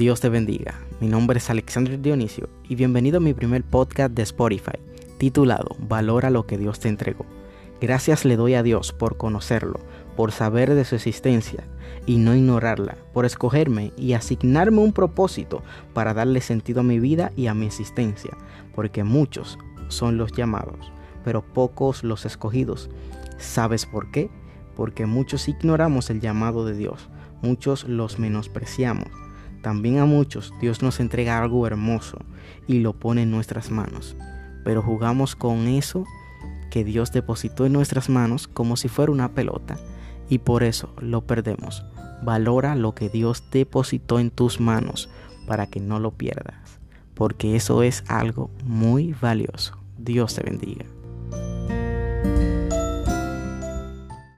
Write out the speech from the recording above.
Dios te bendiga. Mi nombre es Alexander Dionisio y bienvenido a mi primer podcast de Spotify, titulado Valora lo que Dios te entregó. Gracias le doy a Dios por conocerlo, por saber de su existencia y no ignorarla, por escogerme y asignarme un propósito para darle sentido a mi vida y a mi existencia, porque muchos son los llamados, pero pocos los escogidos. ¿Sabes por qué? Porque muchos ignoramos el llamado de Dios, muchos los menospreciamos también a muchos Dios nos entrega algo hermoso y lo pone en nuestras manos, pero jugamos con eso que Dios depositó en nuestras manos como si fuera una pelota y por eso lo perdemos. Valora lo que Dios depositó en tus manos para que no lo pierdas, porque eso es algo muy valioso. Dios te bendiga.